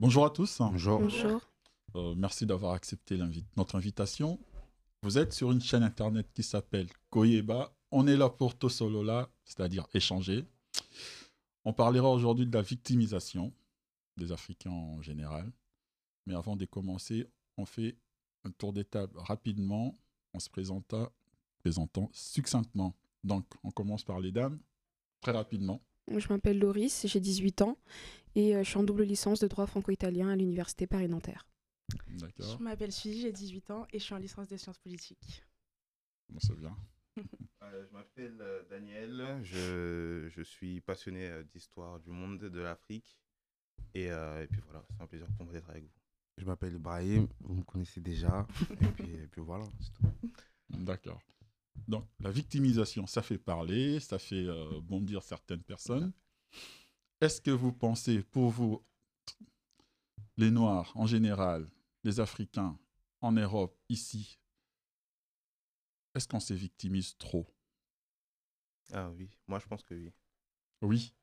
Bonjour à tous. Bonjour. Bonjour. Euh, merci d'avoir accepté notre invitation. Vous êtes sur une chaîne internet qui s'appelle Koyeba. On est là pour Tosolola, c'est-à-dire échanger. On parlera aujourd'hui de la victimisation des Africains en général. Mais avant de commencer, on fait un tour des tables rapidement en se présentant, présentant succinctement. Donc, on commence par les dames, très rapidement. Je m'appelle Loris, j'ai 18 ans et euh, je suis en double licence de droit franco-italien à l'université Paris-Nanterre. D'accord, Je m'appelle Suzy, j'ai 18 ans et je suis en licence des sciences politiques. Bon, c'est bien. Euh, je m'appelle euh, Daniel, je, je suis passionné euh, d'histoire du monde, de l'Afrique. Et, euh, et puis voilà, c'est un plaisir pour moi d'être avec vous. Je m'appelle Ibrahim, vous me connaissez déjà. et, puis, et puis voilà, c'est tout. D'accord. Donc, la victimisation, ça fait parler, ça fait euh, bondir certaines personnes. Est-ce que vous pensez, pour vous, les Noirs en général, les Africains en Europe, ici, est-ce qu'on se victimise trop? Ah oui, moi je pense que oui. Oui?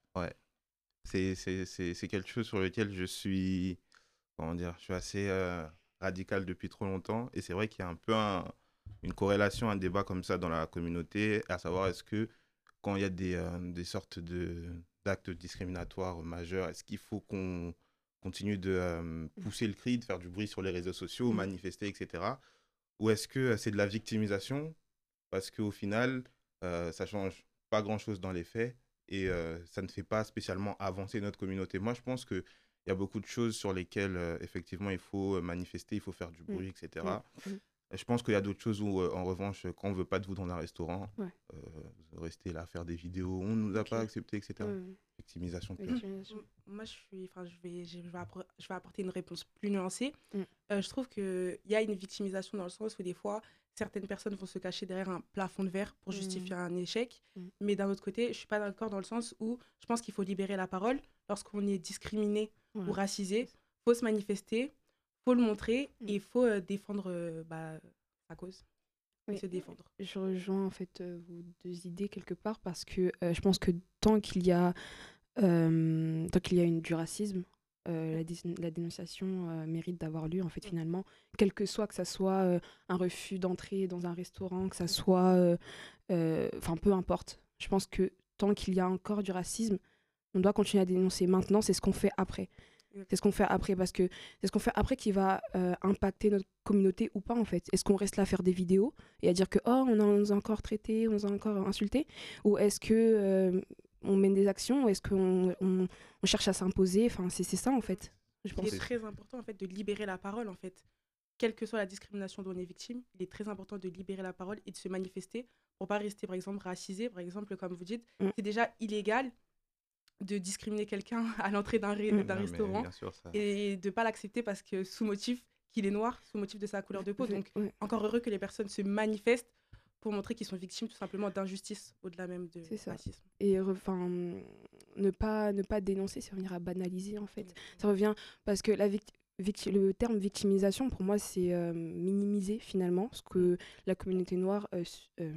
C'est- c'est quelque chose sur lequel je suis, comment dire, je suis assez euh, radical depuis trop longtemps. Et c'est vrai qu'il y a un peu un- une corrélation, un débat comme ça dans la communauté, à savoir est-ce que quand il y a des, euh, des sortes de d'actes discriminatoires majeurs, est-ce qu'il faut qu'on continue de euh, pousser le cri, de faire du bruit sur les réseaux sociaux, Mhm. manifester, etc. Ou est-ce que euh, c'est de la victimisation? Parce qu'au final, euh, ça change pas grand-chose dans les faits et ça ne fait pas spécialement avancer notre communauté. Moi, je pense qu'il y a beaucoup de choses sur lesquelles, euh, effectivement, il faut manifester, il faut faire du Mm. bruit, etc. Je pense qu'il y a d'autres choses où, euh, en revanche, quand on veut pas de vous dans un restaurant, Ouais. euh, vous restez là à faire des vidéos, on nous a pas accepté, etc. Ouais, Victimisation pure. Moi, je, suis, enfin, je, vais, je, vais appro- je vais apporter une réponse plus nuancée. Mm. Euh, je trouve qu'il y a une victimisation dans le sens où des fois, certaines personnes vont se cacher derrière un plafond de verre pour Mm. justifier un échec. Mm. Mais d'un autre côté, je suis pas d'accord dans le sens où je pense qu'il faut libérer la parole. Lorsqu'on est discriminé Ouais. ou racisé, faut se manifester, faut le montrer Mm. et il faut euh, défendre euh, bah, sa cause. Oui. Se défendre. Je rejoins en fait euh, vos deux idées quelque part parce que euh, je pense que tant qu'il y a tant qu'il y a une, du racisme, la, dé- la dénonciation mérite d'avoir lieu en fait finalement, quel que soit que ça soit un refus d'entrée dans un restaurant, que ça soit, euh, euh, enfin peu importe. Je pense que tant qu'il y a encore du racisme, on doit continuer à dénoncer. Maintenant, c'est ce qu'on fait après. C'est ce qu'on fait après parce que c'est ce qu'on fait après qui va euh, impacter notre communauté ou pas en fait. Est-ce qu'on reste là à faire des vidéos et à dire que oh on, a- on nous a encore traité, on nous a encore insulté? Ou est-ce que euh, on mène des actions? Ou est-ce qu'on on, on cherche à s'imposer? Enfin c'est c'est ça en fait. Je pense. Il est très important en fait de libérer la parole en fait. Quelle que soit la discrimination dont on est victime, il est très important de libérer la parole et de se manifester pour pas rester par exemple racisé, par exemple comme vous dites, Mm. c'est déjà illégal de discriminer quelqu'un à l'entrée d'un ré- Mm. restaurant bien sûr, ça- et de pas l'accepter parce que sous motif qu'il est noir, sous motif de sa couleur de peau. Donc encore heureux que les personnes se manifestent pour montrer qu'ils sont victimes tout simplement d'injustice au-delà même de C'est ça. racisme. et enfin ne pas ne pas dénoncer, ça revenir à banaliser en fait. Ça revient parce que la vict- victi- le terme victimisation, pour moi, c'est euh, minimiser finalement ce que la communauté noire euh, euh,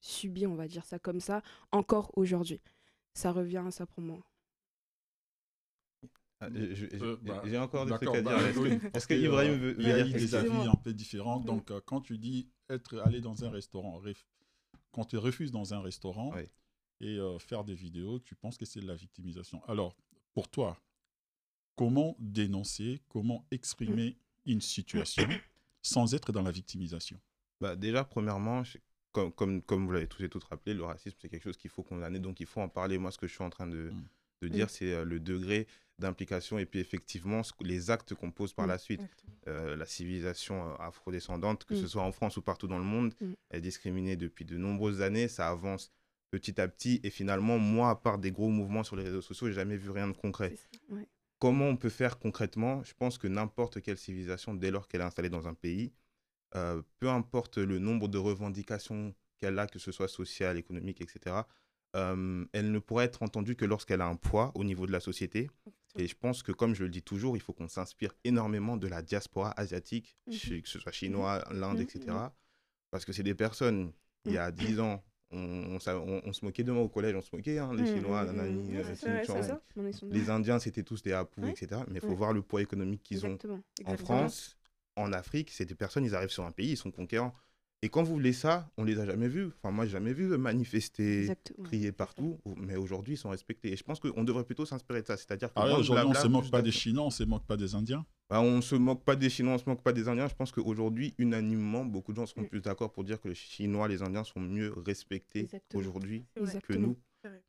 subit, on va dire ça comme ça, encore aujourd'hui. Ça revient à ça pour moi. Ah, Euh, J'ai bah, j'ai encore des trucs à dire. bah, Est-ce oui, que, parce est-ce que que, Ibrahim euh, veut, Il veut y a dire des avis un peu différents. Donc, euh, quand tu dis être allé dans un restaurant, ref- quand tu refuses dans un restaurant Oui. et euh, faire des vidéos, tu penses que c'est de la victimisation. Alors, pour toi, comment dénoncer, comment exprimer une situation sans être dans la victimisation? Bah, déjà, premièrement, je- comme, comme, comme vous l'avez tous et toutes rappelé, le racisme, c'est quelque chose qu'il faut condamner, donc il faut en parler. Moi, ce que je suis en train de, Mm. de dire, c'est euh, le degré d'implication et puis effectivement ce les actes qu'on pose par Mm. la suite. Euh, la civilisation euh, afrodescendante, que Mm. ce soit en France ou partout dans le monde, Mm. est discriminée depuis de nombreuses années. Ça avance petit à petit et finalement, moi, à part des gros mouvements sur les réseaux sociaux, j'ai jamais vu rien de concret. Ouais. Comment on peut faire concrètement? Je pense que n'importe quelle civilisation, dès lors qu'elle est installée dans un pays, euh, peu importe le nombre de revendications qu'elle a, que ce soit sociale, économique, etc., euh, elle ne pourra être entendue que lorsqu'elle a un poids au niveau de la société. Et je pense que, comme je le dis toujours, il faut qu'on s'inspire énormément de la diaspora asiatique, Mhm. que ce soit chinois, l'Inde, Mhm, etc. Parce que c'est des personnes, il y a 10 ans, on, on, s'a- on- on se moquait de moi au collège, on se moquait, hein, les Chinois, nanani, Ouais, vrai, les Indiens, c'était tous des Apu, Ouais. etc. Mais il faut Ouais. voir le poids économique qu'ils ont Exactement. en. France, en Afrique, c'est des personnes, ils arrivent sur un pays, ils sont conquérants. Et quand vous voulez ça, on les a jamais vus. Enfin, moi, j'ai jamais vu manifester, Exactement. crier partout. Mais aujourd'hui, ils sont respectés. Et je pense qu'on devrait plutôt s'inspirer de ça. C'est-à-dire que Ah on blabla, se moque pas des. Chinois, on se moque pas des Indiens. Bah, on se moque pas des Chinois, on se moque pas des Indiens. Je pense qu'aujourd'hui, unanimement, beaucoup de gens seront Mm. plus d'accord pour dire que les Chinois, les Indiens sont mieux respectés Exactement. aujourd'hui que nous.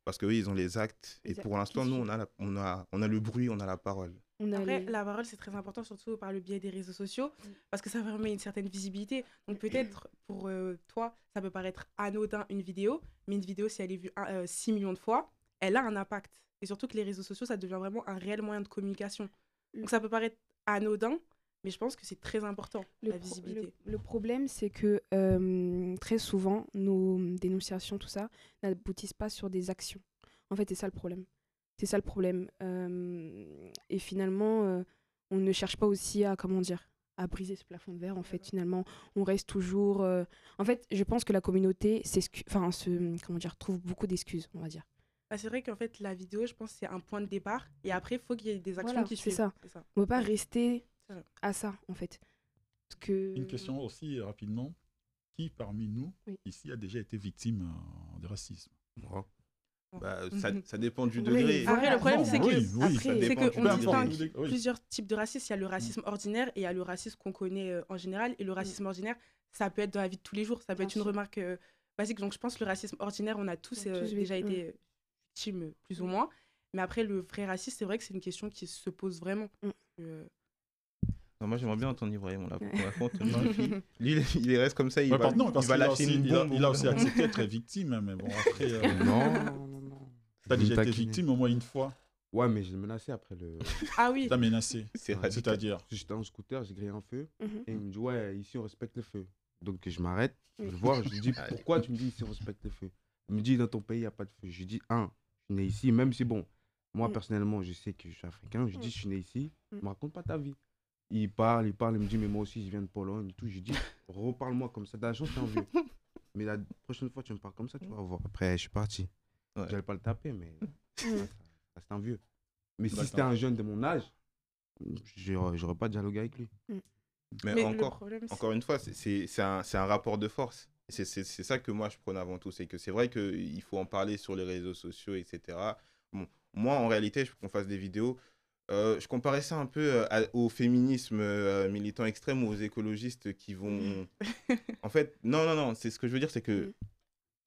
Parce qu'eux, ils ont les actes. Et pour l'instant, nous, on a, la- on, a, on a le bruit, on a la parole. On Après, la parole, c'est très important, surtout par le biais des réseaux sociaux, Mm. parce que ça permet une certaine visibilité. Donc peut-être pour euh, toi, ça peut paraître anodin une vidéo, mais une vidéo, si elle est vue 6 millions de fois, elle a un impact. Et surtout que les réseaux sociaux, ça devient vraiment un réel moyen de communication. Mm. Donc ça peut paraître anodin, mais je pense que c'est très important, Le, la pro- visibilité. le- le problème, c'est que euh, très souvent, nos dénonciations, tout ça, n'aboutissent pas sur des actions. En fait, c'est ça le problème. C'est ça le problème. Euh, et finalement, euh, on ne cherche pas aussi à, comment dire, à briser ce plafond de verre. En fait, finalement, on reste toujours. euh, En fait, je pense que la communauté, s'excu- enfin, se, comment dire, trouve beaucoup d'excuses, on va dire. Bah, c'est vrai qu'en fait, la vidéo, je pense, c'est un point de départ, et après, il faut qu'il y ait des actions Voilà, qui c'est suivent. ça. C'est ça. On ne peut pas rester C'est vrai. à ça, en fait. Parce que... Une question aussi euh, rapidement. Qui parmi nous, Oui. ici, a déjà été victime euh, de racisme? Moi. Bah, ça, Mhm. ça dépend du Oui, degré. Après, le problème, Non, c'est oui, que- oui, C'est dépend qu'on distingue Oui. plusieurs types de racisme. Il y a le racisme ordinaire et il y a le racisme qu'on connaît euh, en général. Et le racisme ordinaire, ça peut être dans la vie de tous les jours. Ça peut Bien être une remarque euh, basique. Donc je pense que le racisme ordinaire, on a tous, On a euh, tous déjà été euh, victimes, plus ou moins. Mais après, le vrai racisme, c'est vrai que c'est une question qui se pose vraiment. Mm. Euh, Non, moi, j'aimerais bien entendre Ibrahim. On l'a. Lui, il, il reste comme ça, il Ouais, va, pardon, parce il va a, lâcher aussi- une il a- bombe. il a au aussi bout d'un moment. accepté d'être victime, hein, mais bon, après, euh, non, non, non, non. T'as déjà été victime au moins une fois. Ouais, mais je l'ai menacé après le. Ah oui, T'as menacé. C'est-à-dire J'étais en scooter, j'ai grillé un feu. Mhm. Et il me dit, ouais, ici on respecte le feu. Donc je m'arrête, je le vois, je lui dis, pourquoi tu me dis ici on respecte le feu? Il me dit, dans ton pays, il n'y a pas de feu. Je lui dis, un, je suis né ici, même si bon, moi Mm. personnellement, je sais que je suis africain, je Mm. dis, je suis né ici, Mm. me raconte pas ta vie. Il parle, il parle, il me dit, mais moi aussi, je viens de Pologne et tout. Je lui dis, reparle-moi comme ça, t'as la chance, t'es un vieux. Mais la prochaine fois, tu me parles comme ça, tu vas voir. Après, je suis parti. Ouais. J'allais pas le taper, mais Mm. c'est un vieux. Mais si c'était un jeune de mon âge, j'aurais j'aurais pas dialogué avec lui. Mais, mais encore, problème, encore une fois, c'est- c'est c'est un, c'est un rapport de force. C'est c'est- c'est ça que moi je prône avant tout. C'est que c'est vrai qu'il faut en parler sur les réseaux sociaux, etc. Bon, moi, en réalité, je qu'on fasse des vidéos. euh, je comparais ça un peu euh, à- au féminisme euh, militant extrême ou aux écologistes qui vont. en fait, non, non, non. C'est ce que je veux dire, c'est que Mm.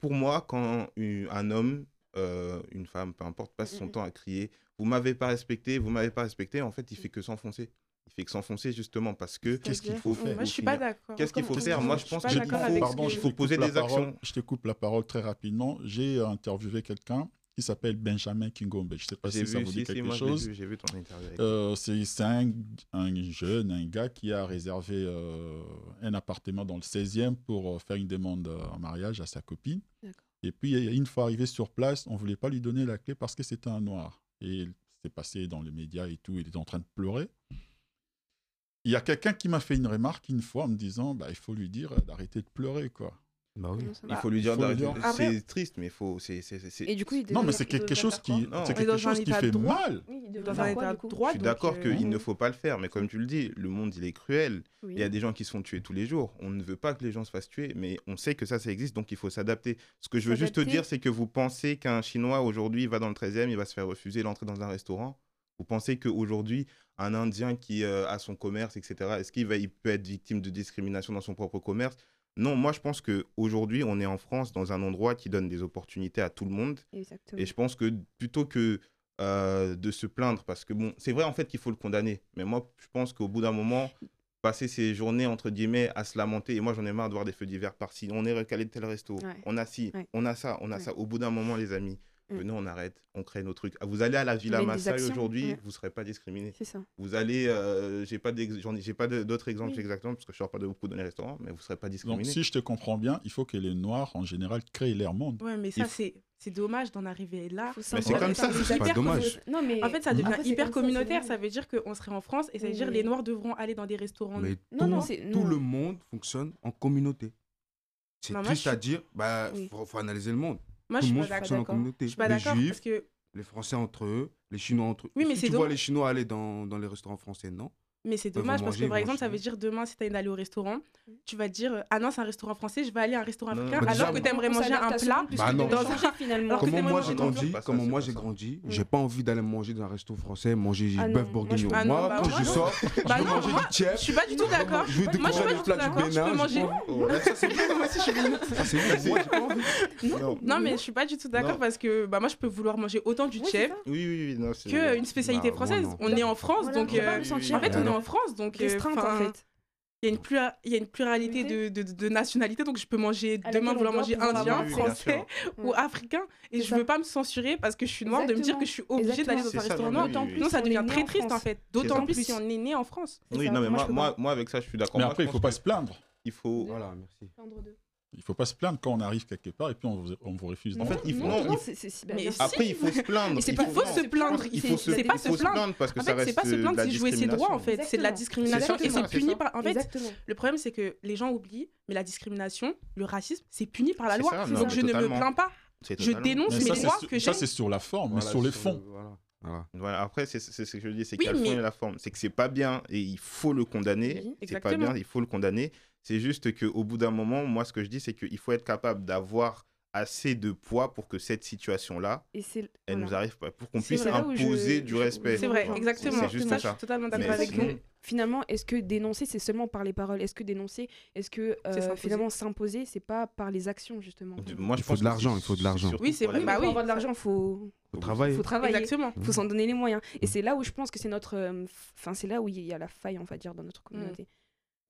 pour moi, quand un homme, euh, une femme, peu importe, passe son temps à crier, vous m'avez pas respecté, vous m'avez pas respecté, en fait, il fait que s'enfoncer. Il fait que s'enfoncer justement parce que Qu'est-ce qu'il faut faire Moi, je suis pas d'accord. Qu'est-ce qu'il faut faire Moi, je pense qu'il faut- Pardon, je que- faut te poser coupe la des parole. actions. Je te coupe la parole très rapidement. J'ai interviewé quelqu'un qui s'appelle Benjamin Kingombe. Je ne sais pas si ça vu, vous si, dit si, quelque moi, chose. vu, J'ai vu ton interview. Euh, c'est un, un jeune, un gars qui a réservé euh, un appartement dans le 16e pour euh, faire une demande en mariage à sa copine. D'accord. Et puis, une fois arrivé sur place, on ne voulait pas lui donner la clé parce que c'était un noir. Et c'est passé dans les médias et tout, il était en train de pleurer. Il y a quelqu'un qui m'a fait une remarque une fois en me disant bah, il faut lui dire d'arrêter de pleurer. quoi. Bah oui. Il va faut lui dire d'arrêter. C'est triste, mais il faut. c'est- c'est- c'est- c'est- Et du coup, il Non, mais c'est quelque chose qui, c'est quelque chose qui fait mal. Je suis d'accord euh, qu'il ouais. ne faut pas le faire, mais comme tu le dis, le monde, il est cruel. Il y a des gens qui se font tuer tous les jours. On ne veut pas que les gens se fassent tuer, mais on sait que ça, ça existe, donc il faut s'adapter. Ce que je veux juste te dire, c'est que vous pensez qu'un Chinois, aujourd'hui, va dans le 13e, il va se faire refuser l'entrée dans un restaurant? Vous pensez qu'aujourd'hui, un Indien qui euh, a son commerce, etc., est-ce qu'il va, il peut être victime de discrimination dans son propre commerce? Non, moi, je pense qu'aujourd'hui, on est en France, dans un endroit qui donne des opportunités à tout le monde. Exactement. Et je pense que plutôt que euh, de se plaindre, parce que bon, c'est vrai en fait qu'il faut le condamner, mais moi je pense qu'au bout d'un moment, passer ses journées entre guillemets à se lamenter, et moi j'en ai marre de voir des feux d'hiver par-ci, on est recalé de tel resto, Ouais. on a ci, Ouais. on a ça, on a Ouais. ça. Au bout d'un moment, les amis. Venez, on arrête, on crée nos trucs. Ah, Vous allez à la Villa actions, aujourd'hui, ouais. vous ne serez pas discriminé. C'est ça. Vous allez, euh, j'ai pas d'autres exemples Oui. exactement, parce que je ne sors pas de beaucoup dans les restaurants, mais vous ne serez pas Donc, discriminé. si je te comprends bien, il faut que les Noirs, en général, créent leur monde. Ouais, mais ça, faut- c'est c'est dommage d'en arriver là. Mais c'est comme ça, c'est pas hyper dommage. Non, mais En fait, ça devient Après, hyper ça, communautaire. Ça veut dire qu'on serait en France et ça veut Oui, dire oui. les Noirs devront aller dans des restaurants. Mais Non, tout, non, c'est- tout non. le monde fonctionne en communauté. C'est triste à dire, bah, Oui. faut analyser le monde. Moi, Tout je suis pas d'accord. Je suis pas les d'accord parce que les Français entre eux, les Chinois entre eux. Oui, mais si c'est tu vois les Chinois aller dans, dans les restaurants français, non Mais c'est dommage parce manger, que, par exemple, ça veut dire demain, si tu as d'aller au restaurant, tu vas dire euh, Ah non, c'est un restaurant français, je vais aller à un restaurant Non, africain, alors déjà, que tu aimerais manger un plat. Bah finalement. Alors que Comment moi j'ai grandi, comment moi j'ai grandi, j'ai pas envie d'aller manger dans un resto français, manger Ah bœuf je- bourguignon. Ah Moi, bah, quand je sors, je Bah veux non, manger du Je tiep. suis pas du tout d'accord. Je je suis découvrir pas les du du. Je Bénin. Ça, c'est je envie. non. Mais je suis pas du tout d'accord parce que bah, moi, je peux vouloir manger autant du c'est- qu'une spécialité Bah, française. On est en France, donc. En fait, on est en France, donc. euh, restreinte en enfin, fait. Il y, a une plura- il y a une pluralité de, de, de nationalités, donc je peux manger À demain vouloir manger indien, Oui, français ou Ouais. africain, et je ça. veux pas me censurer parce que je suis noire de me dire que je suis obligée d'aller dans un restaurant non, noir. Sinon, ça si on est devient très en triste en France. fait. D'autant plus si on est né en France. Oui, non, mais Moi, moi, avec ça, je suis d'accord. Mais après, il faut pas se plaindre. Il faut. Voilà, merci. Il faut pas se plaindre quand on arrive quelque part et puis on vous, on vous refuse. En fait, il faut- non, non, il- c'est- si. Après, il faut se plaindre. C'est il pas- Il faut se plaindre. Il faut se, c'est pas se plaindre. plaindre parce que En ça fait, reste c'est pas se de plaindre, la c'est jouer ses droits en discrimination. fait. C'est de la discrimination et c'est puni ça. par. En fait, Exactement. le problème c'est que les gens oublient, mais la discrimination, le racisme, c'est puni par la loi. ça, non, Donc je ne me plains pas. Je dénonce Mais mes ça, droits que sur- ça, j'ai. c'est sur la forme, mais sur les fonds. Voilà. Après, c'est c'est ce que je dis, c'est Oui, qu'il y a le fond mais- et la forme. C'est que c'est pas bien et il faut le condamner. Oui, C'est pas bien, il faut le condamner. C'est juste qu'au bout d'un moment, moi, ce que je dis, c'est qu'il faut être capable d'avoir assez de poids pour que cette situation-là, elle voilà. nous arrive pas, pour qu'on puisse je- imposer du respect. C'est vrai, exactement. C'est juste Ça, je suis totalement d'accord avec sinon- vous. finalement, est-ce que dénoncer, c'est seulement par les paroles? Est-ce que dénoncer, est-ce que euh, finalement s'imposer, c'est pas par les actions justement? Moi, je Il faut pense de l'argent, il faut de l'argent. Oui, c'est vrai, bah pour oui. avoir de l'argent, faut Faut travailler. faut travailler. Exactement. faut s'en donner les moyens. Et c'est là où je pense que c'est notre, euh, enfin c'est là où il y a la faille, on va dire, dans notre communauté.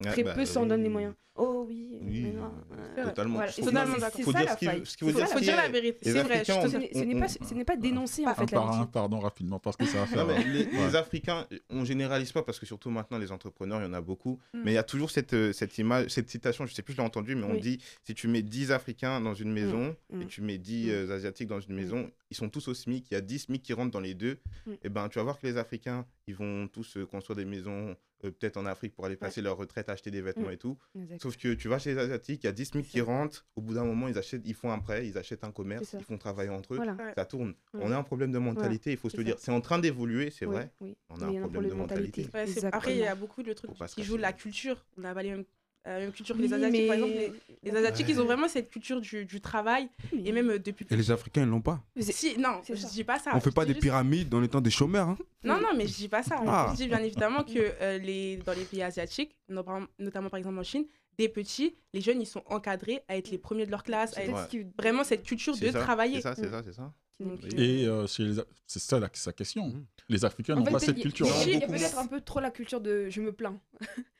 Ouais, Très bah, peu s'en donnent les moyens. Oh oui. Oui, mais non, euh, euh, totalement. voilà. Faut totalement Faut ça dire la ce qui- faille. ce qu'il faut dire, ça, Faut dire la vérité. Les C'est vrai. je Ce n'est- ce n'est pas, ce n'est pas dénoncer en fait par un, pardon, rapidement, parce que ça va faire. Non, mais les, Ouais. les Africains, on généralise pas parce que surtout maintenant les entrepreneurs, il y en a beaucoup. Mm. Mais il y a toujours cette, euh, cette image, cette citation, je sais plus, je l'ai entendue, mais on Oui. dit si tu mets 10 Africains dans une maison Mm. et tu mets 10 Mm. euh, Asiatiques dans une maison, ils sont tous au SMIC, il y a 10 SMIC qui rentrent dans les deux. Mm. Et ben tu vas voir que les Africains, ils vont tous euh, construire des maisons, euh, peut-être en Afrique pour aller passer leur retraite, acheter des vêtements Mm. et tout. Sauf que tu vas chez les Asiatiques, il y a 10 SMIC qui rentrent, au bout d'un moment, ils, achètent, ils font un prêt, ils achètent un commerce, ils font travailler entre eux. Voilà. Ça tourne. On a un problème de mentalité, il faut se le dire. C'est en train d'évoluer, c'est Oui, vrai. oui. On a un problème de mentalité. Ouais. Après, il y a beaucoup de trucs qui jouent la culture. On n'a pas les mêmes, la même culture que les Asiatiques, par mais- exemple. Les, les Asiatiques, ils ont vraiment cette culture du, du travail. Oui. Et même euh, depuis. Et les Africains, ils l'ont pas. Si, non, je ça. dis pas ça. On fait pas des juste- pyramides en étant des chômeurs. hein. Non, non, mais je dis pas ça. Ah. Je dis bien évidemment que euh, les, dans les pays asiatiques, notamment par exemple en Chine, des petits, les jeunes, ils sont encadrés à être les premiers de leur classe, à être Ouais. vraiment cette culture de ça, travailler. C'est ça, c'est ça, c'est ça. Donc, Et euh, c'est ça la- sa question. Mhm. Les Africains En n'ont fait, pas cette culture. Il y a peut-être un peu trop la culture de je me plains.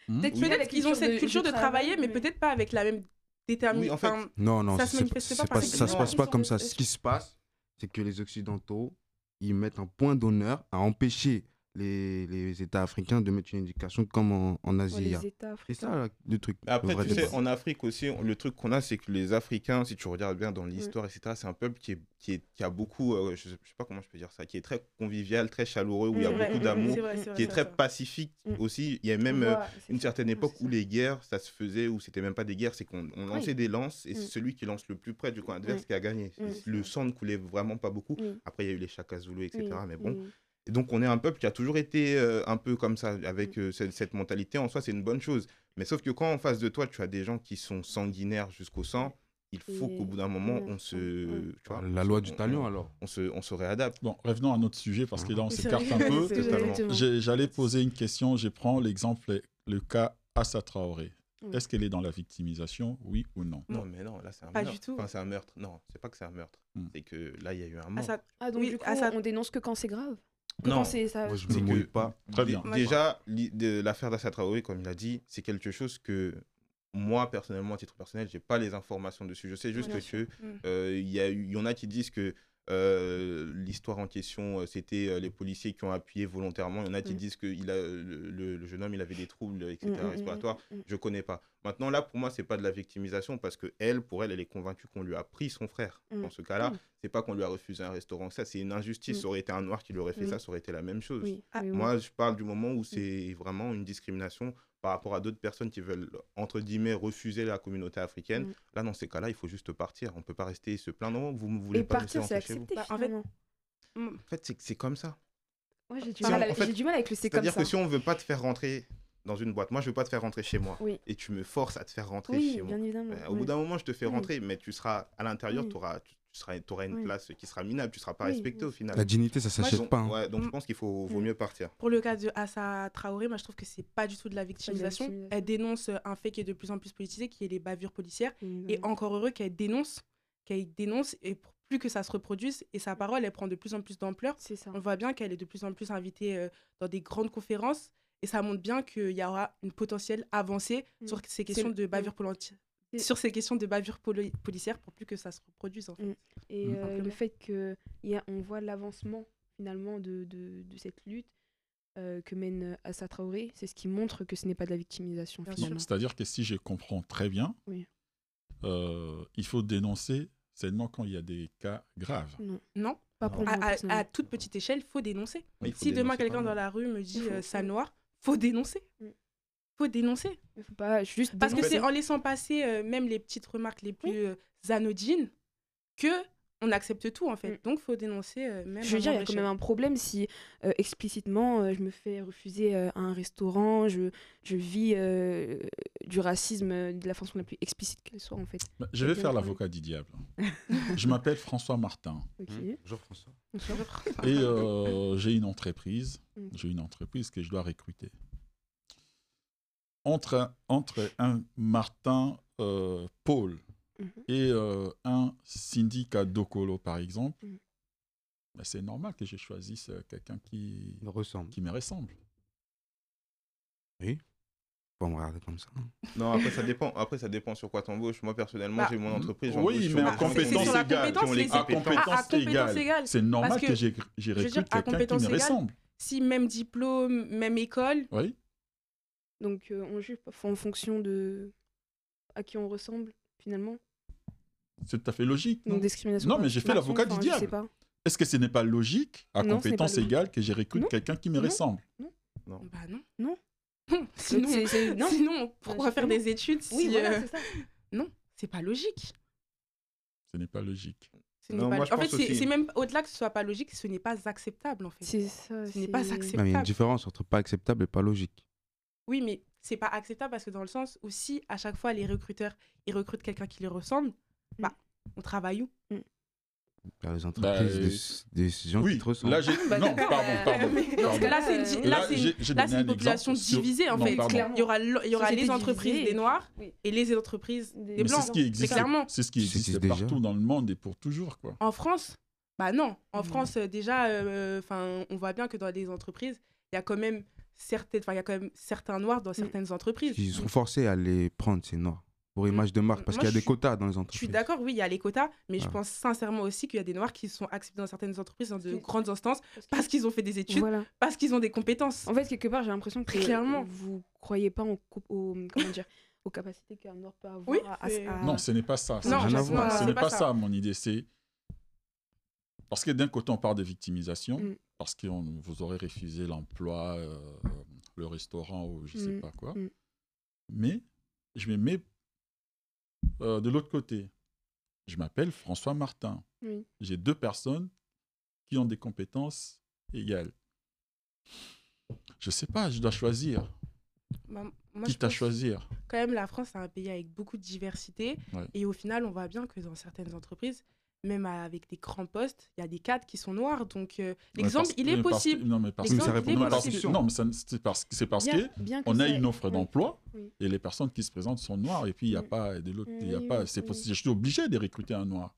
Mhm. Peut-être Oui. qu'ils ont cette de- culture de de travailler, mais peut-être pas avec la même détermination. Oui, en fait, Non, non, Ça se c'est- manifeste c'est pas pas- par ça se passe pas comme ça. Ce qui se passe, c'est que les Occidentaux, ils mettent un point d'honneur à empêcher les, les États africains de mettre une éducation comme en, en Asie. les. États C'est ça là, le truc. Après, le tu sais, en Afrique aussi, on- le truc qu'on a, c'est que les Africains, si tu regardes bien dans l'histoire, etc., c'est un peuple qui, est, qui, est, qui a beaucoup, euh, je, sais, je sais pas comment je peux dire ça, qui est très convivial, très chaleureux, où il y a Mm, vrai, beaucoup mm, d'amour, vrai, qui est très vrai. pacifique Mm. aussi. Il y a même euh, une certaine époque où les guerres, ça se faisait, où c'était même pas des guerres, c'est qu'on on lançait des lances et Mm. c'est celui qui lance le plus près du camp adverse Mm. qui a gagné. Mm. Le sang ne coulait vraiment pas beaucoup. Après, il y a eu les Chaka Zulu, etc. Mais bon. Et donc, on est un peuple qui a toujours été euh, un peu comme ça, avec Mm. euh, cette, cette mentalité. En soi, c'est une bonne chose. Mais sauf que quand en face de toi, tu as des gens qui sont sanguinaires jusqu'au sang, il faut qu'au bout d'un moment, on se. Tu vois, La loi du on- talion on- alors. On se, on se réadapte. Bon, revenons à notre sujet parce que là, on s'écarte un peu. J'allais poser une question. Je prends l'exemple, le cas Assa Traoré. Est-ce qu'elle est dans la victimisation, oui ou non? Non, mais non, là, c'est un Pas meurtre. du tout. Enfin, c'est un meurtre. Non, c'est pas que c'est un meurtre. Mm. C'est que là, il y a eu un Ah, mort. ça- Ah, donc Oui, du coup, ça- on dénonce que quand c'est grave? Non. ça. Moi, je que- mouille pas. Très bien. Déjà, l'affaire d'Assa Traoré, comme il a dit, c'est quelque chose que moi, personnellement, à titre personnel, j'ai pas les informations dessus. Je sais juste Bien que. Mm. euh, il y, en a qui disent que euh, l'histoire en question, euh, c'était euh, les policiers qui ont appuyé volontairement. Il y en a qui Mm. disent que il a, le, jeune homme, il avait des troubles, etc., Mm, respiratoires. Je connais pas. Maintenant, là, pour moi, c'est pas de la victimisation parce que elle, pour elle, elle est convaincue qu'on lui a pris son frère. Mm. Dans ce cas-là, Mm. c'est pas qu'on lui a refusé un restaurant. Ça, c'est une injustice. Mm. Ça aurait été un noir qui lui aurait fait Oui. ça, ça aurait été la même chose. Oui, Ah. Moi, je parle du moment où c'est vraiment une discrimination par rapport à d'autres personnes qui veulent, entre guillemets, refuser la communauté africaine. Mm. Là, dans ces cas-là, il faut juste partir. On peut pas rester et se plaindre. Non, vous ne voulez Et pas partir, c'est rentrer chez vous. accepté. Bah, en fait. Mm. En fait, c'est comme ça. Ouais, j'ai du, Si mal en fait, du mal avec le c'est comme C'est-à-dire ça. que si on veut pas te faire rentrer dans une boîte, moi, je veux pas te faire rentrer chez moi. Oui. Et tu me forces à te faire rentrer Oui, chez moi. bien évidemment. Euh, au bout d'un moment, je te fais Oui. rentrer, mais tu seras à l'intérieur, Oui. tu auras, tu, tu seras, auras une Oui. place qui sera minable, tu seras pas Oui, respecté oui. au final. La dignité, ça s'achète Donc, pas. hein. ouais, donc je Mm. pense qu'il faut vaut mieux partir. Pour le cas de Assa Traoré, moi je trouve que c'est pas du tout de la victimisation. victimisation. Elle dénonce un fait qui est de plus en plus politisé, qui est les bavures policières. Et encore heureux qu'elle dénonce, qu'elle dénonce, et pour plus que ça se reproduise, et sa parole, elle prend de plus en plus d'ampleur. C'est ça. On voit bien qu'elle est de plus en plus invitée euh, dans des grandes conférences, et ça montre bien qu'il y aura une potentielle avancée Mm. sur ces questions de bavures politi- C'est- sur ces questions de bavures poli- policières pour plus que ça se reproduise en fait. Et Mm. euh, le fait que y a, on voit l'avancement finalement de, de, de cette lutte euh, que mène Assa Traoré, c'est ce qui montre que ce n'est pas de la victimisation. C'est-à-dire que si je comprends très bien, Oui. euh, il faut dénoncer seulement quand il y a des cas graves. Non, Non, pas pour Non. à, moi. à- toute petite échelle, il faut dénoncer. Faut si demain quelqu'un dans la rue me dit euh, ça noir, faut dénoncer. Mm. Faut dénoncer. Il faut pas juste Parce que c'est en laissant passer euh, même les petites remarques les plus euh, anodines que on accepte tout en fait. Mm. Donc faut dénoncer euh, même. Je veux dire, il y a quand même un problème si euh, explicitement euh, je me fais refuser euh, à un restaurant, je, je vis euh, du racisme euh, de la façon la plus explicite qu'elle soit en fait. Bah, Je vais faire l'avocat du diable. je m'appelle François Martin Ok. Hum, Bonjour François. Et euh, j'ai une entreprise. Mm. J'ai une entreprise que je dois recruter. Entre, un- entre un Martin euh, Mhm. et euh, un syndicat Dokolo, par exemple, Mm. bah, c'est normal que je choisisse euh, quelqu'un qui, Il ressemble. qui me ressemble. Faut me regarder comme ça. hein. Non, après ça dépend. Après ça dépend sur quoi t'embauches. Moi personnellement, Bah, j'ai mon entreprise. oui, mais à compétence égale. compétence, égale. C'est normal que, que, j'ai recrute à quelqu'un qui compétence me égale, ressemble. Si même diplôme, même école, Oui. Donc euh, on juge pas en fonction de à qui on ressemble finalement. C'est tout à fait logique. non? Donc discrimination. Non, mais j'ai fait l'avocat du diable. Est-ce que ce n'est pas logique, à Non, compétence logique. égale, que j'ai recrute Non. quelqu'un qui me Non. ressemble? Non. bah non. Non. sinon, non. sinon, pourquoi faire des études si Oui, voilà, euh, ça. non, c'est pas logique. Ce n'est pas logique. Ce n'est Non, pas- moi, je en fait, c'est aussi- c'est même au-delà que ce soit pas logique, ce n'est pas acceptable en fait. C'est ça. Ce n'est pas Non, mais il y a acceptable. une différence entre pas acceptable et pas logique. Oui, mais c'est pas acceptable parce que dans le sens où si à chaque fois les recruteurs ils recrutent quelqu'un qui leur ressemble, bah on travaille où? Y a les entreprises, euh, des, des gens qui Oui, te ressemblent. là j'ai. Bah, non, pardon, pardon. mais dans ce pardon. cas-là, c'est une, di- là, c'est une- j'ai- j'ai là, donné c'est un une population sur- divisée en non, fait. Clairement. Il y aura, lo- il y aura Société les entreprises divisée, des noirs oui. et les entreprises Des Mais c'est ce qui existe. clairement. C'est ce qui existe c'est déjà. partout dans le monde et pour toujours, quoi. En France, bah non. En Mm. France, euh, déjà, euh, enfin, on voit bien que dans les entreprises, il y a quand même certaines, enfin, il y a quand même certains noirs dans certaines entreprises. Ils sont forcés à les prendre, ces noirs, pour image de marque, parce qu'il y a des quotas dans les Je suis entreprises. d'accord, oui, il y a les quotas, mais je pense sincèrement aussi qu'il y a des noirs qui sont acceptés dans certaines entreprises, dans de grandes instances, Parce qu'ils ont fait des études, Voilà. parce qu'ils ont des compétences. En fait, quelque part, j'ai l'impression que Clairement. vous croyez pas en aux, comment dire, aux capacités qu'un Nord peut avoir. Oui, à- à- Non, ce n'est pas ça. Non, rien à Ce voir. Ce c'est n'est pas pas ça. ça, mon idée. C'est. Parce que d'un côté, on parle de victimisation, Mm. parce que on- vous aurez refusé l'emploi, euh, le restaurant ou je ne sais Mm, pas quoi. mm. Mais je me mets euh, de l'autre côté. Je m'appelle François Martin. Oui. J'ai deux personnes qui ont des compétences égales. Je sais pas, je dois choisir. Bah, moi, choisir quand même la France c'est un pays avec beaucoup de diversité Ouais. et au final on voit bien que dans certaines entreprises même avec des grands postes il y a des cadres qui sont noirs donc euh, l'exemple parce- il est parce possible non, mais parce mais ça répond parce question. non, mais ça- c'est parce, c'est parce Bien- que bien que on a une offre oui. d'emploi Oui. et les personnes qui se présentent sont noires et puis il n'y a Mm. pas de l'autre, il y a Oui, pas, c'est oui. possible. Je suis obligé de recruter un noir.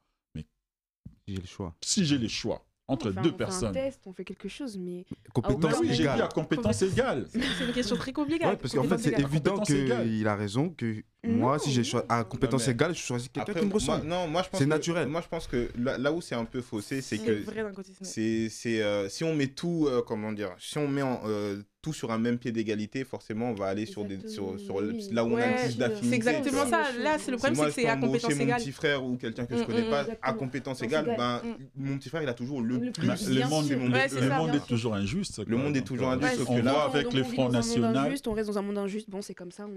J'ai le choix. Si j'ai les choix entre deux on fait personnes, un test, on fait quelque chose, mais Compétence Ah, oui, j'ai dit à compétence égale. c'est une question très compliquée Ouais, parce qu'en fait, c'est évident qu'il a raison, que Moi, Non, si j'ai choisi à compétence mais- égale, je choisis quelqu'un qui me ressemble. non, moi je pense C'est que- naturel. Moi je pense que là, là où c'est un peu faussé, c'est C'est que vrai d'un côté. c'est- c'est euh, si on met tout euh, comment dire, si on met en, euh, tout sur un même pied d'égalité, forcément on va aller sur des sur, sur le- là où on a Ouais, plus c'est d'affinité. C'est exactement ça. Là, c'est le Si problème, moi, c'est que c'est à compétence mon égale. petit frère ou quelqu'un que je Mm, connais mm, pas à exactement. compétence Compétence égale, égale. ben Mm. mon petit frère il a toujours le, Le plus. le monde, sûr. le monde Ouais, est- toujours injuste. Le monde est toujours euh, injuste, sauf on que là, voit avec les vit Front dans un monde National. injuste, on reste dans un monde injuste. Bon, c'est comme ça.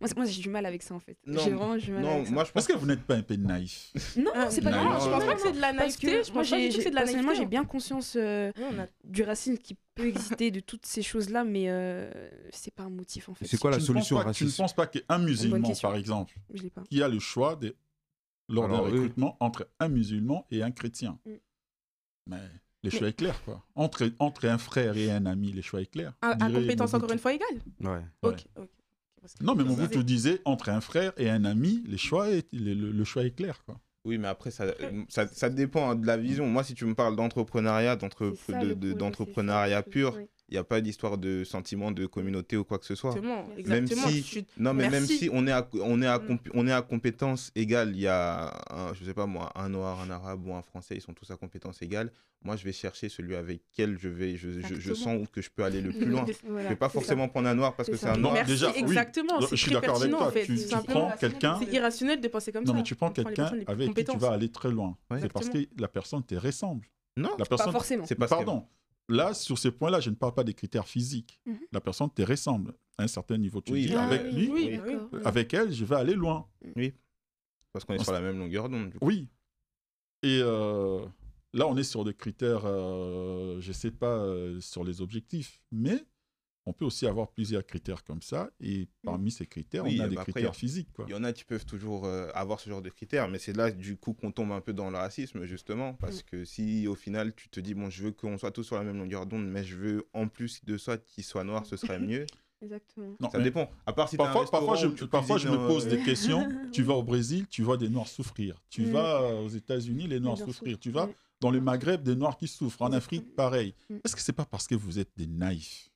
Moi, moi, j'ai du mal avec ça en fait. Non, J'ai vraiment du mal Non, avec ça. moi je pense Est-ce que vous n'êtes pas un peu naïf Non, Euh, c'est pas grave. Je pense pas que c'est de la naïveté. moi, pense pas j'ai, du tout que c'est de la personnellement, j'ai bien conscience euh, Ouais, on a- du racisme qui peut exister, de toutes ces choses-là, mais euh, c'est pas un motif en fait. C'est quoi la solution pas- Tu ne raciste penses pas qu'un musulman, par exemple, Je l'ai pas. qui a le choix de, lors d'un recrutement entre un musulman et un chrétien Mm. Mais le choix est clair, quoi. Entre, entre un frère et un ami, le choix est clair. À, à dirait compétence encore une fois égale. Ouais. Ouais. Ok, ok. Non, mais mon vous disait entre un frère et un ami, les choix est, le, le- le choix est clair, quoi. Oui, mais après, ça, ça, ça dépend hein, de la vision. Moi, si tu me parles d'entrepreneuriat, de- d'entrepreneuriat pur, oui. Il n'y a pas d'histoire de sentiment de communauté ou quoi que ce soit. Exactement, Même exactement. si- Je suis- Non, mais même si on est à, on est à, Mm. comp- on est à compétence égale, il y a, un, je sais pas moi, un noir, un arabe ou un français, ils sont tous à compétence égale. Moi, je vais chercher celui avec lequel je, vais, je, je, je sens que je peux aller le plus loin. Je Voilà, ne vais pas ça. forcément prendre un noir parce C'est que c'est un Non, noir. Merci, déjà, oui. exactement. Je C'est suis d'accord avec toi. en fait. Tu- prends quelqu'un- C'est irrationnel de penser comme Non, ça. mais tu prends quelqu'un avec qui tu vas aller très loin. Ouais. C'est parce que la personne te ressemble. Non, La Pas personne, forcément. c'est parce que- Pardon. Là, sur ces points-là, je ne parle pas des critères physiques. Mhm. La personne te ressemble à un certain niveau. Tu Oui. dis, Ah avec oui, lui, oui. oui. avec elle, je vais aller loin. parce qu'on est sur la même longueur d'onde. du coup. Oui. Et euh, là, on est sur des critères, euh, je ne sais pas, euh, sur les objectifs. Mais on peut aussi avoir plusieurs critères comme ça. Et parmi ces critères, Oui, on a bah des après, critères a- physiques. Quoi. Il y en a qui peuvent toujours euh, avoir ce genre de critères, mais c'est là du coup qu'on tombe un peu dans le racisme, justement, parce que si au final tu te dis, bon, je veux qu'on soit tous sur la même longueur d'onde, mais je veux en plus de ça qu'il soit noir, ce serait mieux. Exactement. Non, ça dépend. À part si Parfois, parfois, je, parfois, me pose euh, des questions. tu vas au Brésil, tu vois des Noirs souffrir. Tu Mm. vas euh, aux États-Unis, les Noirs Noirs souffrir. souffrent, Tu vas dans le Maghreb, des Noirs qui souffrent. En. Afrique, pareil. Mm. Est-ce que c'est pas parce que vous êtes des naïfs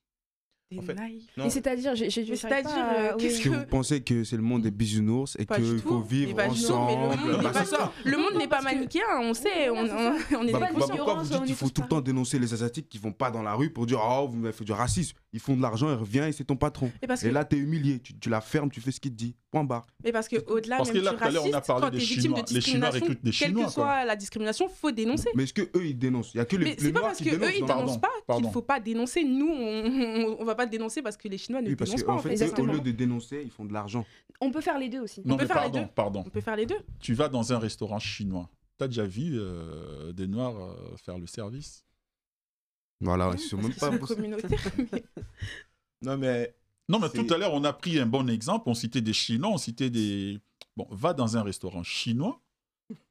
En fait. Non. C'est-à-dire, j'ai, j'ai, c'est-à-dire, euh, qu'est-ce Est-ce que vous pensez que c'est le monde des bisounours et qu'il faut vivre pas le ensemble? monde n'est Bah, pas c'est ça. Le monde Non, n'est pas que- manichéen, on sait, on, on, c'est on est Bah, bah, pourquoi vous dites qu'il faut tout le temps dénoncer les Asiatiques qui vont pas dans la rue pour dire Oh, vous m'avez fait du racisme? Ils font de l'argent, ils reviennent et c'est ton patron. Et parce que, Et là, t'es humilié, tu, tu la fermes, tu fais ce qu'il te dit. Point barre. mais parce que au-delà même que là, du l'heure, on a raciste, parlé quand des t'es victime de Chinois. Les Chinois discrimination, des quelle Chinois, que quoi. soit la discrimination, faut dénoncer. Mais est-ce que eux ils dénoncent? Il y a que les, Mais c'est pas parce que dénoncent. eux ils dénoncent pas qu'il faut pas dénoncer. Nous, on, on va pas dénoncer parce que les Chinois ne Oui, parce dénoncent qu'en pas. En fait, eux, au lieu de dénoncer, ils font de l'argent. On peut faire les deux aussi. Non, peut mais faire les pardon, deux. pardon. On peut faire les deux. Tu vas dans un restaurant chinois. Tu as déjà vu euh, des Noirs euh, faire le service? Voilà, Non, ils sont même pas. sont communautaires, mais- Non, mais Non, mais tout à l'heure, on a pris un bon exemple. On citait des Chinois, on citait des. Bon, va dans un restaurant chinois.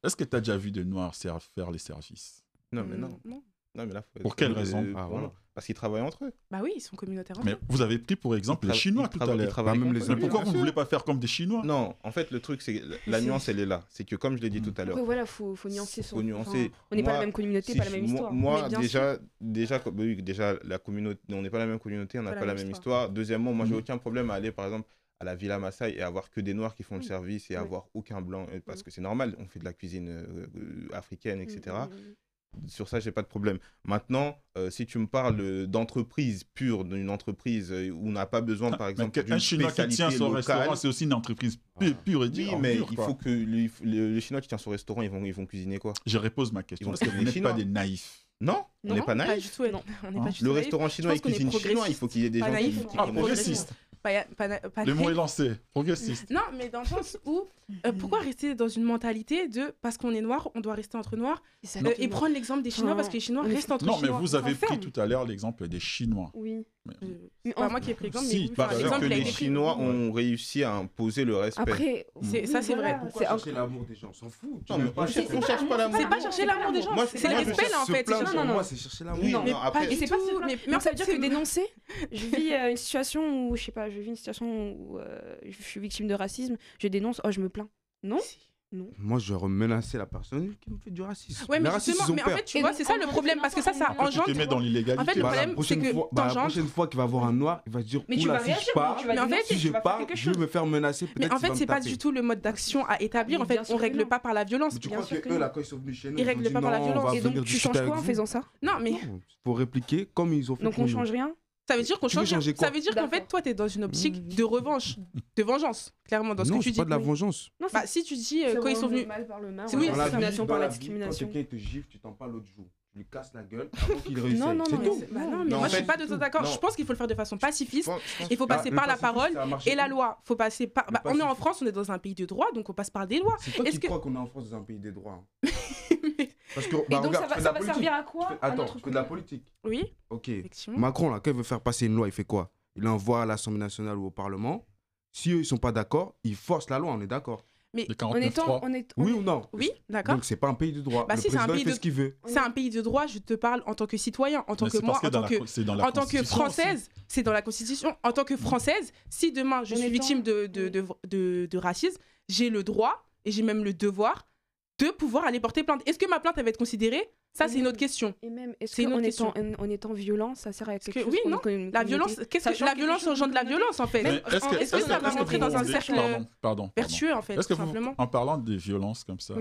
Est-ce que tu as déjà vu des Noirs faire les services? Non, mais non. Mm, non. Non, mais là, faut Pour quelle euh, raison Ah, voilà. Parce qu'ils travaillent entre eux. Bah oui, ils sont communautaires. Mais vous avez pris pour exemple les Chinois tout à l'heure. travaillent Bah, même les eux. Mais pourquoi vous ne voulez pas faire comme des Chinois? Non, en fait, le truc, c'est que la nuance, elle est là. C'est que, comme je l'ai dit tout à l'heure, voilà, faut, faut nuancer. Faut son- nuancer. enfin, on n'est pas la même communauté, Si pas la même histoire. Moi, Mais bien déjà, déjà, oui, déjà, la communauté, on n'est pas la même communauté, on n'a pas, la même histoire. Deuxièmement, moi, j'ai Mhm. aucun problème à aller, par exemple, à la Villa Maasai et avoir que des Noirs qui font le service et avoir aucun blanc, euh, parce Mhm. que c'est normal, on fait de la cuisine euh, euh, africaine, etc. Sur ça, j'ai pas de problème. Maintenant, euh, si tu me parles d'entreprise pure, d'une entreprise euh, où on n'a pas besoin, par Mais exemple, que- d'une un Chinois qui spécialité tient son locale. restaurant, c'est aussi une entreprise pu- Ah. pure et Oui, dure. mais pure, il quoi. faut que le, le- le Chinois qui tient son restaurant, ils vont, ils vont cuisiner quoi? Je repose ma question. Est-ce que vous n'êtes chinois. pas des naïfs Non, on n'est pas Pas naïf. du tout. Non. On n'est Hein pas du tout Le naïf. restaurant chinois, il cuisine chinois, il faut qu'il y ait des Pas gens qui, naïf. qui Ah, connaissent le progressiste. Pas, pas, pas Le mot est lancé. Progressiste. Non, mais dans le sens où, euh, pourquoi rester dans une mentalité de parce qu'on est noir, on doit rester entre noirs euh, et prendre l'exemple des Chinois parce que les Chinois restent entre Non, mais Chinois. vous avez pris tout à l'heure l'exemple des Chinois. Oui. C'est pas en- moi qui ai pris l'exemple, Si, mais par l'exemple que les pris. Chinois ont réussi à imposer le respect. Après, C'est- ça, c'est vrai. Pourquoi C'est chercher l'amour des gens? On s'en fout. Tu Non, mais pas on cherche, respect. on cherche pas l'amour. C'est pas chercher l'amour des gens, Moi, c'est le respect là en fait. sur non, non. moi, c'est chercher l'amour. Oui, Non, mais non, après- pas Et du c'est pas tout. Mais, Non, ça veut dire c'est que dénoncer, je vis euh, une situation où, je sais pas, je vis une situation où euh, je suis victime de racisme, je dénonce, oh, je me plains. Non non. Moi, je vais menacer la personne qui me fait du racisme. Ouais, mais le racisme, mais en fait, tu vois, c'est ça le problème parce que ça, ça engendre. Tu te mets dans l'illégalité. En fait, le bah, problème, c'est que fois, bah, la prochaine fois qu'il va voir un noir, il va se dire mais tu vas si je pars, mais en fait, si je pars, je vais me faire menacer. Mais en fait, c'est pas du tout le mode d'action à établir. En fait, on règle pas par la violence. Tu crois que eux, là, quand ils sont venus chez nous, ils règlent pas par la violence. Et donc, tu changes quoi en faisant ça Non, mais pour répliquer, comme ils ont fait. Donc, on change rien. Ça veut dire qu'on change. Ça veut dire qu'en fait, toi, tu es dans une optique mmh. de revanche, de vengeance, clairement, dans ce que tu dis. Non, pas de la vengeance. Non, bah, si tu dis euh, quand ils sont venus. C'est oui, la discrimination par la discrimination. Quand quelqu'un te gifle, tu t'en parles l'autre jour je lui casse la gueule. Non, bah, non, non, mais, moi, je suis pas du tout d'accord. Je pense qu'il faut le faire de façon pacifiste. Il faut passer par la parole et la loi. Faut passer par... Bah, on est en France, on est dans un pays de droit, donc on passe par des lois. C'est toi qui crois qu'on est en France dans un pays des droits bah, et donc ça va, servir à quoi Attends, que de la politique. Oui. Ok. Macron, là, quand il veut faire passer une loi, il fait quoi? Il envoie à l'Assemblée nationale ou au Parlement. Si eux, ils sont pas d'accord, ils forcent la loi, on est d'accord. Mais en étant, oui ou non? Oui, d'accord. Donc c'est pas un pays de droit. Bah, fait ce qu'il veut. C'est un pays de droit. Je te parle en tant que citoyen, en tant que moi, en tant que... Française. C'est dans la constitution. En tant que française, si demain je suis victime de, de, de racisme, j'ai le droit et j'ai même le devoir de pouvoir aller porter plainte. Est-ce que ma plainte va être considérée ça, c'est une autre question. Et même, est-ce qu'en étant, en, en étant violent, ça sert à quelque chose Oui, non. La violence, qu'est-ce que la violence engendre la violence, en fait? Est-ce que, ça va rentrer dans un cercle vertueux, en fait que simplement? en parlant des violences comme ça,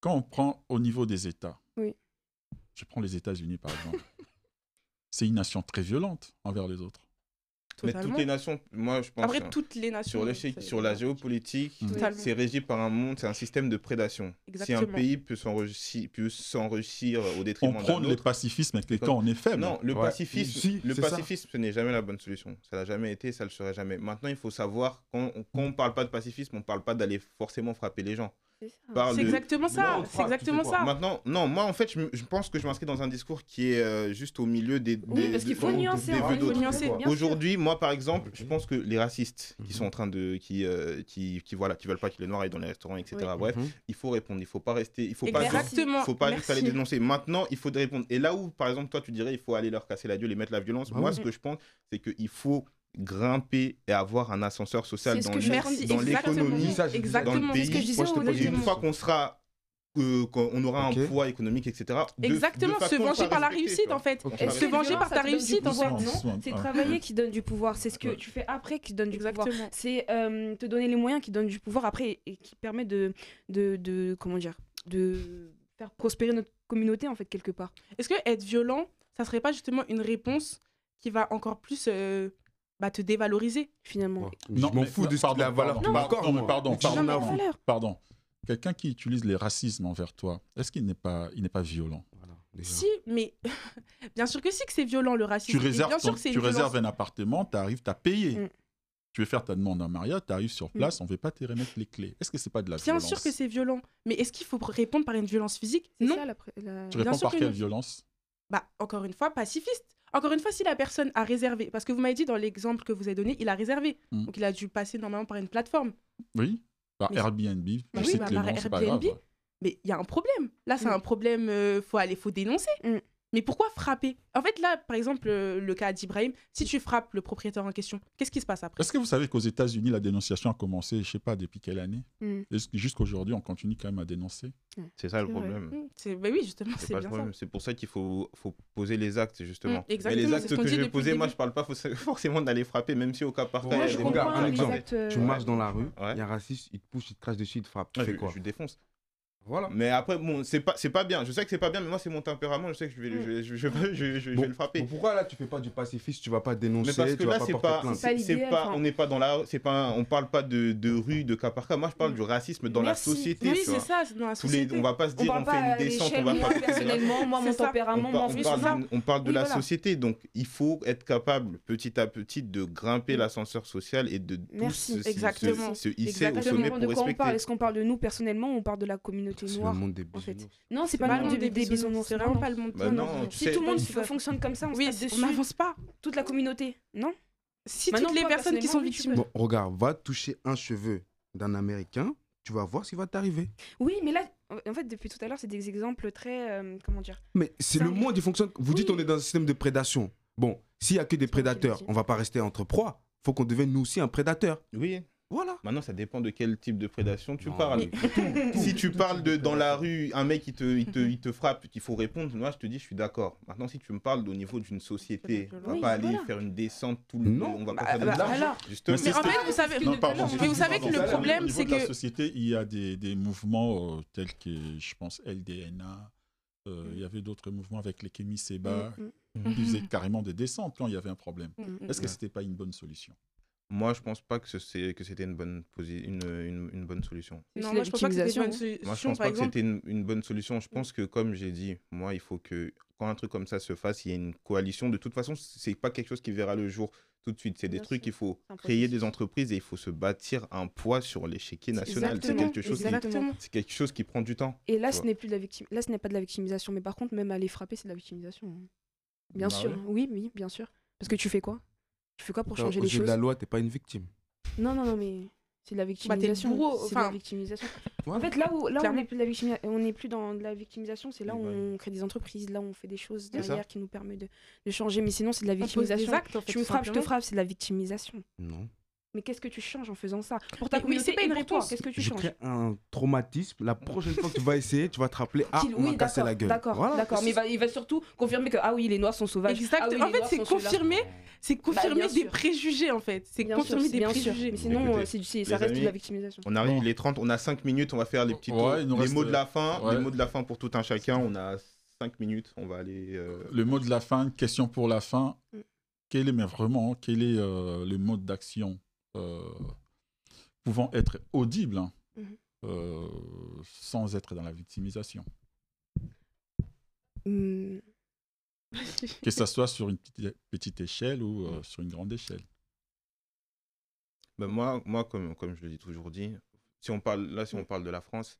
quand on prend au niveau des États, je prends les États-Unis par exemple, c'est une nation très violente envers les autres. Mais toutes les nations, moi je pense. Après. Hein, sur, la géopolitique, c'est régi par un monde, c'est un système de prédation. Si un pays peut s'enrichir au détriment d'un autre. On prône le pacifisme avec les temps, on est faible. Non, le pacifisme, le pacifisme ce n'est jamais la bonne solution. Ça l'a jamais été, ça ne le sera jamais. Maintenant, il faut savoir, quand, quand on ne parle pas de pacifisme, on ne parle pas d'aller forcément frapper les gens. C'est exactement ça. C'est exactement ça. Maintenant, non, moi en fait, je, je pense que je m'inscris dans un discours qui est euh, juste au milieu des. des oui, parce qu'il faut, nuancer. Hein, Aujourd'hui, moi par exemple, je pense que les racistes qui sont mhm. en train de, euh, qui, qui, voilà, qui veulent pas que les noirs aillent dans les restaurants, etc. Bref, mhm. il faut répondre. Il faut pas rester. Il faut exactement. pas. Faut pas aller dénoncer. Maintenant, il faut répondre. Et là où, par exemple, toi, tu dirais, il faut aller leur casser la gueule et mettre la violence. Moi, ce mhm. que je pense, c'est qu'il faut grimper et avoir un ascenseur social dans l'économie, dans, le pays. Ce que je disais Moi, je et une fois qu'on sera euh, quand on aura un poids économique, etc. Exactement, se venger par la réussite en fait. Se venger par ta réussite en fait. C'est travailler qui donne du pouvoir. C'est ce que tu fais après qui donne du pouvoir. C'est euh, te donner les moyens qui donnent du pouvoir après et qui permet de, de, comment dire, de faire prospérer notre communauté en fait quelque part. Est-ce que être violent, ça serait pas justement une réponse qui va encore plus euh, bah, te dévaloriser finalement. Non, je m'en fous de ce pardon, la valeur. Pardon, pardon, non, pardon, pardon, pardon. Quelqu'un qui utilise les racismes envers toi, est-ce qu'il n'est pas, il n'est pas violent? Si, mais bien sûr que si que c'est violent le racisme. Tu réserves, bien ton, sûr que tu réserves un appartement, tu arrives, tu as payé. Mm. Tu veux faire ta demande en mariage, tu arrives sur mm. place, on ne veut pas te remettre les clés. Est-ce que c'est pas de la bien violence? Bien sûr que c'est violent, mais est-ce qu'il faut répondre par une violence physique? Non. Ça, la, la... Tu réponds par quelle violence? Bah encore une fois pacifiste encore une fois, si la personne a réservé, parce que vous m'avez dit dans l'exemple que vous avez donné, il a réservé. Donc il a dû passer normalement par une plateforme. Oui, bah bah par Airbnb. Oui, par Airbnb. Mais il y a un problème. Là, c'est mm. un problème, euh, faut aller, faut dénoncer. Mm. Mais pourquoi frapper? En fait, là, par exemple, euh, le cas d'Ibrahim, si tu frappes le propriétaire en question, qu'est-ce qui se passe après? Est-ce que vous savez qu'aux États-Unis, la dénonciation a commencé, je ne sais pas depuis quelle année? Mm. Jusqu'aujourd'hui, on continue quand même à dénoncer? Hmm. C'est ça le problème. Hmm. C'est bah oui, justement, c'est bien problème. C'est pour ça qu'il faut, poser les actes, justement. Mm, exactement, Mais les actes que je vais poser, moi, je ne parle pas forcément d'aller frapper, même si au cas par cas, ouais, un exemple. Tu marches dans la rue, il y a un raciste, il te pousse, il te crache dessus, il te frappe. Tu fais quoi? Je défonce. Voilà. Mais après, bon, c'est pas, c'est pas bien. Je sais que c'est pas bien, mais moi, c'est mon tempérament. Je sais que je vais, mmh. je, je, je, vais le frapper. Bon, pourquoi là, tu fais pas du pacifiste Tu vas pas dénoncer mais parce que là, vas pas. C'est pas, pas, on n'est pas dans la, c'est pas, on parle pas de, de, rue, de cas par cas. Moi, je parle mm. du racisme dans la société. Oui, c'est ça, dans la. Tous les, on va pas se dire, on, fait une descente, on va moi, pas. Personnellement, moi, mon tempérament, mon On parle de la société, donc il faut être capable, petit à petit, de grimper mm. l'ascenseur social et de tous se hisser au sommet pour respecter. Est-ce qu'on parle de nous personnellement ou on parle de la communauté? C'est le monde des bisounours. Non, c'est pas, pas, le monde des, des bisounours. C'est vraiment pas le monde. Bah non. Si tout le monde fonctionne comme ça, on oui, n'avance pas. Toute la communauté, non Si toutes les personnes qui sont victimes. Regarde, va toucher un cheveu d'un Américain, tu vas voir ce qui va t'arriver. Oui, mais là, en fait, depuis tout à l'heure, c'est des exemples très. Euh, comment dire Mais c'est le monde qui fonctionne. Vous dites on est dans un système de prédation. Bon, s'il n'y a que des prédateurs, on va pas rester entre proies. Il faut qu'on devienne nous aussi un prédateur. Oui. Voilà. Maintenant, ça dépend de quel type de prédation tu Non, parles. mais- si tu parles de dans la rue, un mec il te, il te, il te frappe, qu'il faut répondre, moi je te dis je suis d'accord. Maintenant, si tu me parles au niveau d'une société, on va Oui, pas aller voilà. faire une descente tout le Non. on va pas Bah, faire de bah, l'argent. Justement. Mais Mais en c'est- fait, vous savez, Non, pardon, mais vous savez que le problème, c'est de la que société, il y a des, des mouvements euh, tels que, je pense, LDNA. euh, Il y avait d'autres mouvements avec les Kémy Seba Mm, mm, qui faisaient carrément des descentes quand il y avait un problème. mm. Est-ce que c'était pas une bonne solution? Moi, je pense pas que ce- c'est- que c'était une bonne, posi- une, une, une bonne solution. Non, moi je pense pas que c'était une bonne victimisation, Moi, je solution. pense pas que c'était une, une bonne solution. Je pense que, comme j'ai dit, moi, il faut que quand un truc comme ça se fasse, il y ait une coalition. De toute façon, c'est pas quelque chose qui verra le jour tout de suite. C'est des Bien trucs qu'il faut créer des entreprises et il faut se bâtir un poids sur l'échiquier national. C'est Exactement, quelque chose qui, c'est quelque chose qui prend du temps. Et là, ce n'est plus de la victime. Là, ce n'est pas de la victimisation, mais par contre, même aller frapper, c'est de la victimisation. hein. Bien Bah sûr. oui. Oui, oui, bien sûr. Parce que tu fais quoi? Tu fais quoi pour changer les de choses la loi, t'es pas une victime. Non, non, non, mais c'est de la Bah, victimisation. bourreau, c'est de la victimisation. Ouais. En fait, là où, là où on n'est plus, de la victimi- on n'est plus dans de la victimisation, c'est là où Oui, on crée des entreprises, là où on fait des choses derrière qui nous permettent de, de changer. Mais sinon, c'est de la victimisation. actes en fait. Tu me frappes, je te frappe, c'est de la victimisation. Non. Mais qu'est-ce que tu changes en faisant ça Pour ta Mais oui, communauté c'est pas une réponse. Qu'est-ce que tu Je changes crée un traumatisme. La prochaine fois que tu vas essayer, tu vas te rappeler Ah, Qu'il- on m'a oui, cassé la gueule. D'accord, Voilà. d'accord. Mais il va, il va surtout confirmer que ah oui, les noirs sont sauvages. Exact. Ah oui, en fait, c'est confirmer, c'est confirmer bien des sûr. préjugés en fait. C'est confirmer sûr, des préjugés. Mais sinon, Écoutez, euh, ça reste de la victimisation. On arrive, il est 30, on a 5 minutes, on va faire les petits Ouais, les mots de la fin, ouais. les mots de la fin pour tout un chacun. On a 5 minutes, on va aller. euh, Le mot de la fin, question pour la fin. Mm. Quel est, mais vraiment, quel est euh, le mode d'action euh, pouvant être audible hein, Mhm. euh, sans être dans la victimisation Hmm, Que ce soit sur une petite, petite échelle ou euh, sur une grande échelle. Ben moi, moi comme, comme je le dis toujours dit, si on parle, là, si on parle de la France,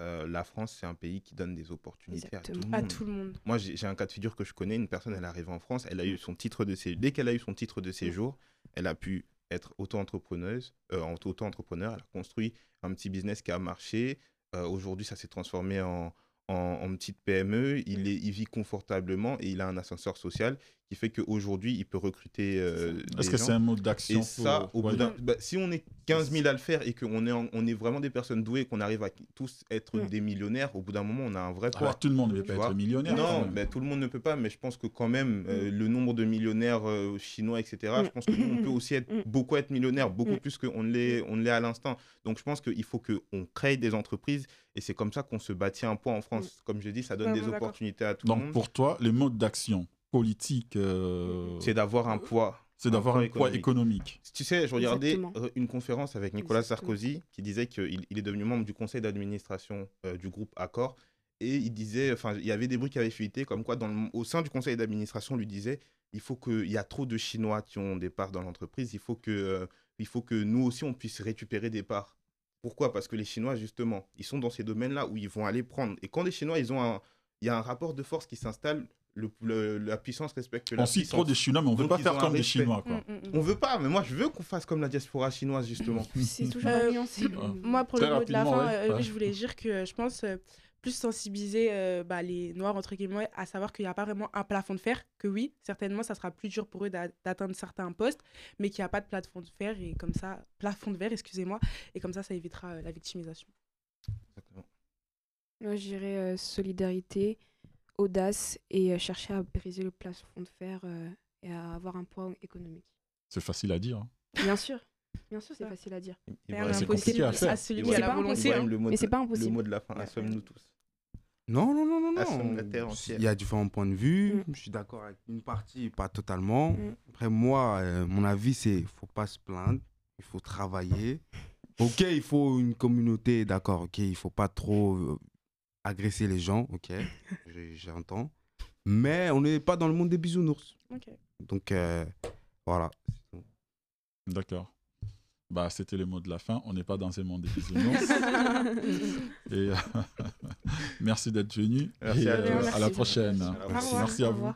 euh, la France, c'est un pays qui donne des opportunités à tout le. À monde. tout le monde. Moi, j'ai j'ai un cas de figure que je connais. Une personne, elle est arrivée en France, elle a eu son titre de séjour. Dès qu'elle a eu son titre de séjour, elle a pu être auto-entrepreneuse, euh, auto-entrepreneur. Elle a construit un petit business qui a marché. Euh, Aujourd'hui, ça s'est transformé en, en, en petite PME. Il, est, il vit confortablement et il a un ascenseur social qui fait qu'aujourd'hui, il peut recruter euh, Est-ce que c'est un mode d'action Et ça, au ouais. bout d'un, bah, si on est 15 000 à le faire et qu'on est, en- on est vraiment des personnes douées, qu'on arrive à tous être Mm. des millionnaires, au bout d'un moment, on a un vrai poids. bah, tout le monde ne peut pas vois être millionnaire. Non, mais tout le monde ne peut pas, mais je pense que quand même, euh, le nombre de millionnaires euh, chinois, etc., je Mm. pense que nous, on peut aussi être Mm. beaucoup être millionnaire, beaucoup Mm. plus qu'on ne l'est on ne l'est à l'instant. Donc je pense qu'il faut qu'on crée des entreprises et c'est comme ça qu'on se bâtit un poids en France. Comme je dis, ça donne Ouais, des opportunités à tout le Donc monde. pour toi, le mode d'action politique, euh, C'est d'avoir un poids. c'est d'avoir un poids économique. Tu sais, je regardais Exactement. euh, une conférence avec Nicolas Exactement. Sarkozy qui disait qu'il il est devenu membre du conseil d'administration euh, du groupe Accor. Et il disait, enfin, il y avait des bruits qui avaient fuité, comme quoi, dans le- au sein du conseil d'administration, on lui disait il faut que, il y a trop de Chinois qui ont des parts dans l'entreprise, il, faut que, euh, il faut que nous aussi, on puisse récupérer des parts. Pourquoi? Parce que les Chinois, justement, ils sont dans ces domaines-là où ils vont aller prendre. Et quand les Chinois, ils ont un, il y a un rapport de force qui s'installe, le, le- la puissance respecte la On cite trop des Chinois, mais on ne veut pas faire comme des. Chinois. Quoi. Mm, mm, mm. On veut pas, mais moi, je veux qu'on fasse comme la diaspora chinoise, justement. C'est toujours Euh. Moi, pour Très le mot de la fin, ouais, euh, ouais. oui, je voulais dire que je pense euh, plus sensibiliser euh, bah, les Noirs, entre guillemets, à savoir qu'il n'y a pas vraiment un plafond de fer, que oui, certainement, ça sera plus dur pour eux d'a- d'atteindre certains postes, mais qu'il n'y a pas de plafond de fer, et comme ça, plafond de verre, excusez-moi, et comme ça, ça évitera euh, la victimisation. Exactement. Moi, je dirais euh, solidarité, audace et euh, chercher à briser le plafond de fer euh, et à avoir un poids économique. C'est facile à dire. hein. Bien sûr, bien sûr, c'est facile à dire. C'est compliqué à faire. à celui Et qui a voilà. la C'est pas volonté. impossible. hein. le mot Mais de- c'est pas Le impossible. mot de la fin, Ouais. assomme-nous tous. Non, non, non, non, Assomme non. la terre entière. Il y a différents points de vue. Mm. Je suis d'accord avec une partie, pas totalement. Mm. Après, moi, euh, mon avis, c'est faut pas se plaindre. Il faut travailler. Ok, il faut une communauté, d'accord. Ok, il faut pas trop agresser les gens. Ok, j'entends. Mais on n'est pas dans le monde des bisounours. Ok. Donc, euh, voilà. D'accord. Bah, c'était le mot de la fin. On n'est pas dans un monde des bisounours. Et euh, merci d'être venu. Merci Et, à euh, à la prochaine. À la Merci, prochaine. merci à vous.